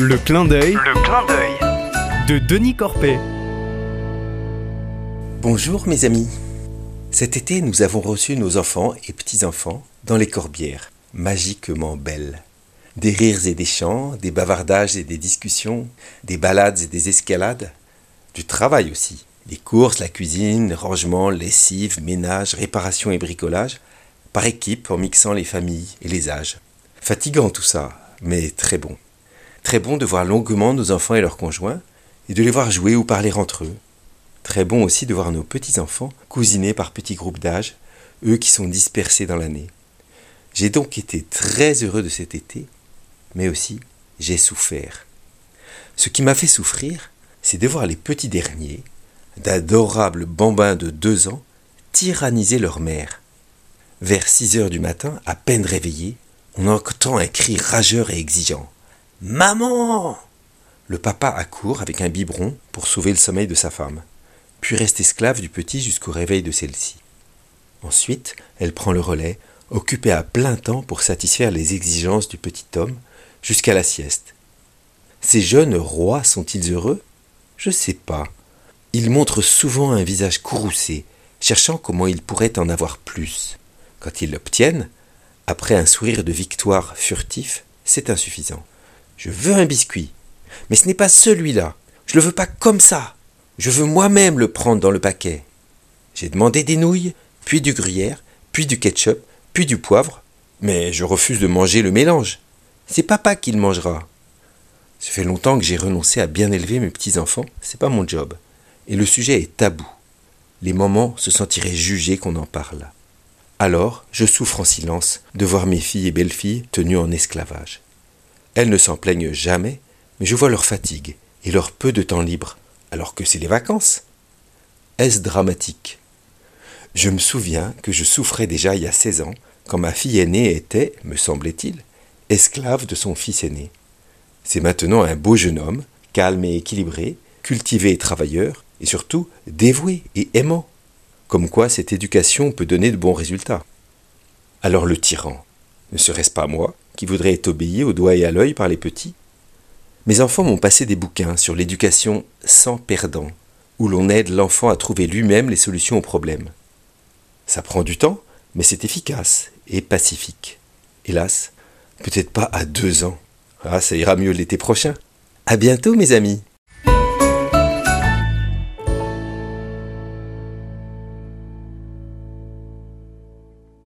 Le clin d'œil Le clin d'œil. de Denis Corpet. Bonjour mes amis. Cet été, nous avons reçu nos enfants et petits-enfants dans les corbières, magiquement belles. Des rires et des chants, des bavardages et des discussions, des balades et des escalades, du travail aussi. Les courses, la cuisine, rangement, lessive, ménage, réparation et bricolage, par équipe en mixant les familles et les âges. Fatigant tout ça, mais très bon. Très bon de voir longuement nos enfants et leurs conjoints, et de les voir jouer ou parler entre eux. Très bon aussi de voir nos petits-enfants cousinés par petits groupes d'âge, eux qui sont dispersés dans l'année. J'ai donc été très heureux de cet été, mais aussi j'ai souffert. Ce qui m'a fait souffrir, c'est de voir les petits derniers, d'adorables bambins de deux ans, tyranniser leur mère. Vers six heures du matin, à peine réveillés, on entend un cri rageur et exigeant. Maman Le papa accourt avec un biberon pour sauver le sommeil de sa femme, puis reste esclave du petit jusqu'au réveil de celle-ci. Ensuite, elle prend le relais, occupée à plein temps pour satisfaire les exigences du petit homme, jusqu'à la sieste. Ces jeunes rois sont-ils heureux? Je sais pas. Ils montrent souvent un visage courroucé, cherchant comment ils pourraient en avoir plus. Quand ils l'obtiennent, après un sourire de victoire furtif, c'est insuffisant. Je veux un biscuit. Mais ce n'est pas celui-là. Je le veux pas comme ça. Je veux moi-même le prendre dans le paquet. J'ai demandé des nouilles, puis du gruyère, puis du ketchup, puis du poivre, mais je refuse de manger le mélange. C'est papa qui le mangera. Ça fait longtemps que j'ai renoncé à bien élever mes petits-enfants, c'est pas mon job. Et le sujet est tabou. Les mamans se sentiraient jugées qu'on en parle. Alors, je souffre en silence de voir mes filles et belles-filles tenues en esclavage. Elles ne s'en plaignent jamais, mais je vois leur fatigue et leur peu de temps libre, alors que c'est les vacances. Est-ce dramatique? Je me souviens que je souffrais déjà il y a 16 ans, quand ma fille aînée était, me semblait-il, esclave de son fils aîné. C'est maintenant un beau jeune homme, calme et équilibré, cultivé et travailleur, et surtout dévoué et aimant. Comme quoi cette éducation peut donner de bons résultats. Alors le tyran, ne serait-ce pas moi, qui voudrais être obéi au doigt et à l'œil par les petits? Mes enfants m'ont passé des bouquins sur l'éducation sans perdant, où l'on aide l'enfant à trouver lui-même les solutions aux problèmes. Ça prend du temps, mais c'est efficace et pacifique. Hélas, peut-être pas à deux ans. Ah, ça ira mieux l'été prochain. À bientôt, mes amis.